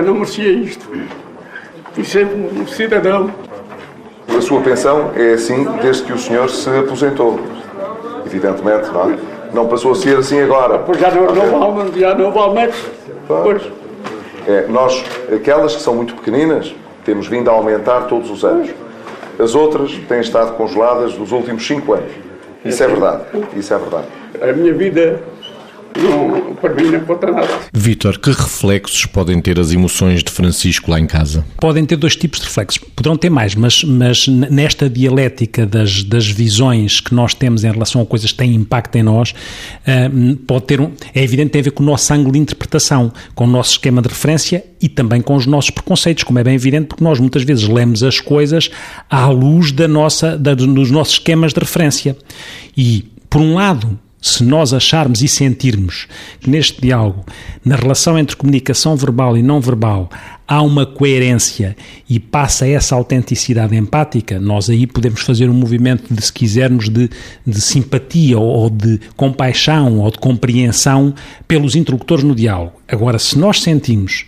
merecia isto. E sempre um cidadão. A sua pensão é assim desde que o senhor se aposentou. Evidentemente, não é? Não passou a ser assim agora. Pois já não, não vale, já não vale mais. Pois. É, nós, aquelas que são muito pequeninas, temos vindo a aumentar todos os anos. As outras têm estado congeladas nos últimos cinco anos. Isso é verdade. Isso é verdade. A minha vida não, para mim não conta nada. Vítor, que reflexos podem ter as emoções de Francisco lá em casa? Podem ter dois tipos de reflexos. Poderão ter mais, mas, mas nesta dialética das, das visões que nós temos em relação a coisas que têm impacto em nós, uh, pode ter um, é evidente tem a ver com o nosso ângulo de interpretação, com o nosso esquema de referência e também com os nossos preconceitos, como é bem evidente, porque nós muitas vezes lemos as coisas à luz da nossa, da, dos nossos esquemas de referência. E, por um lado, se nós acharmos e sentirmos que neste diálogo, na relação entre comunicação verbal e não verbal, há uma coerência e passa essa autenticidade empática, nós aí podemos fazer um movimento de, se quisermos, de, de simpatia ou de compaixão ou de compreensão pelos interlocutores no diálogo. Agora, se nós sentimos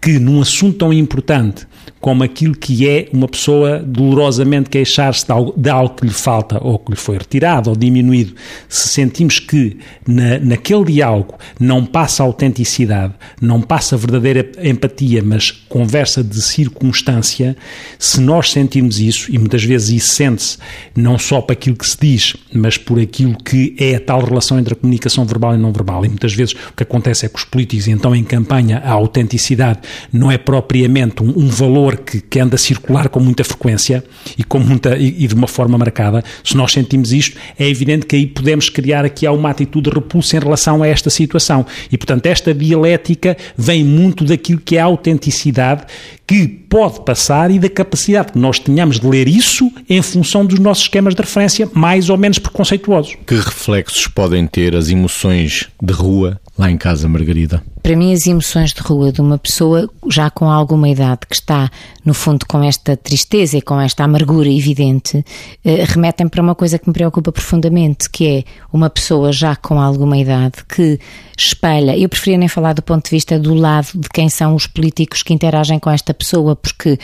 que num assunto tão importante como aquilo que é uma pessoa dolorosamente queixar-se de algo, de algo, que lhe falta ou que lhe foi retirado ou diminuído, se sentimos que na, naquele diálogo não passa autenticidade, não passa verdadeira empatia, mas conversa de circunstância, se nós sentimos isso, e muitas vezes isso sente-se não só para aquilo que se diz, mas por aquilo que é a tal relação entre a comunicação verbal e não verbal, e muitas vezes o que acontece é que os políticos, então em campanha, a autenticidade não é propriamente um, um valor valor que, que anda a circular com muita frequência e, com muita, e, e, de uma forma marcada, se nós sentimos isto, é evidente que aí podemos criar aqui uma atitude repulsa em relação a esta situação. E, portanto, esta dialética vem muito daquilo que é a autenticidade que pode passar e da capacidade que nós tenhamos de ler isso em função dos nossos esquemas de referência mais ou menos preconceituosos. Que reflexos podem ter as emoções de rua lá em casa, Margarida? Para mim, as emoções de rua de uma pessoa já com alguma idade que está, no fundo, com esta tristeza e com esta amargura evidente, eh, remetem para uma coisa que me preocupa profundamente, que é uma pessoa já com alguma idade que espelha. Eu preferia nem falar do ponto de vista do lado de quem são os políticos que interagem com esta pessoa, porque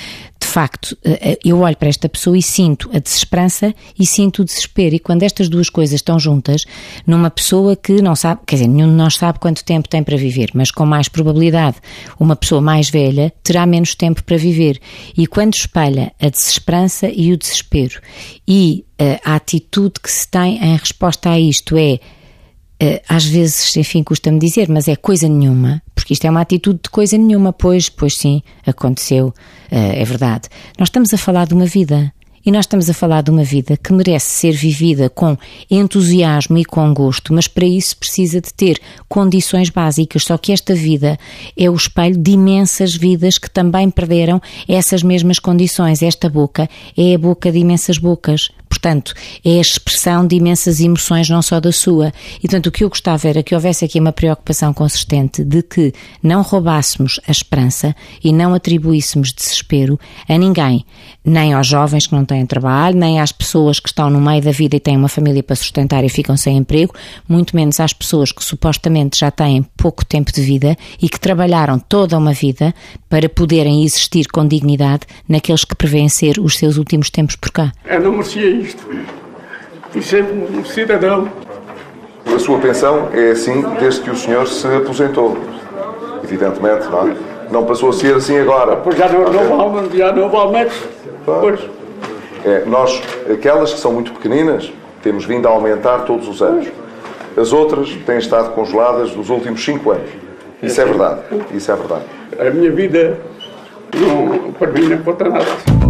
facto eh, eh, eu olho para esta pessoa e sinto a desesperança e sinto o desespero. E quando estas duas coisas estão juntas, numa pessoa que não sabe, quer dizer, nenhum de nós sabe quanto tempo tem para viver, mas com mais probabilidade, uma pessoa mais velha terá menos tempo para viver. E quando espelha a desesperança e o desespero e uh, a atitude que se tem em resposta a isto é eh, às vezes, enfim, custa-me dizer, mas é coisa nenhuma, porque isto é uma atitude de coisa nenhuma, pois, pois sim, aconteceu, eh, é verdade. Nós estamos a falar de uma vida. E nós estamos a falar de uma vida que merece ser vivida com entusiasmo e com gosto, mas para isso precisa de ter condições básicas. Só que esta vida é o espelho de imensas vidas que também perderam essas mesmas condições. Esta boca é a boca de imensas bocas. Portanto, é a expressão de imensas emoções, não só da sua. E, portanto, o que eu gostava era que houvesse aqui uma preocupação consistente de que não roubássemos a esperança e não atribuíssemos desespero a ninguém, nem aos jovens que não têm trabalho, nem às pessoas que estão no meio da vida e têm uma família para sustentar e ficam sem emprego, muito menos às pessoas que supostamente já têm pouco tempo de vida e que trabalharam toda uma vida para poderem existir com dignidade naqueles que prevêem ser os seus últimos tempos por cá. Eu não merecia isto. E sempre um cidadão. A sua pensão é assim desde que o senhor se aposentou. Evidentemente, não é? Não passou a ser assim agora. Pois já não, não vale, já não vale mais. Pois. É, nós, aquelas que são muito pequeninas, temos vindo a aumentar todos os anos. As outras têm estado congeladas nos últimos cinco anos. Isso é verdade. Isso é verdade. A minha vida, não, para mim, não conta nada.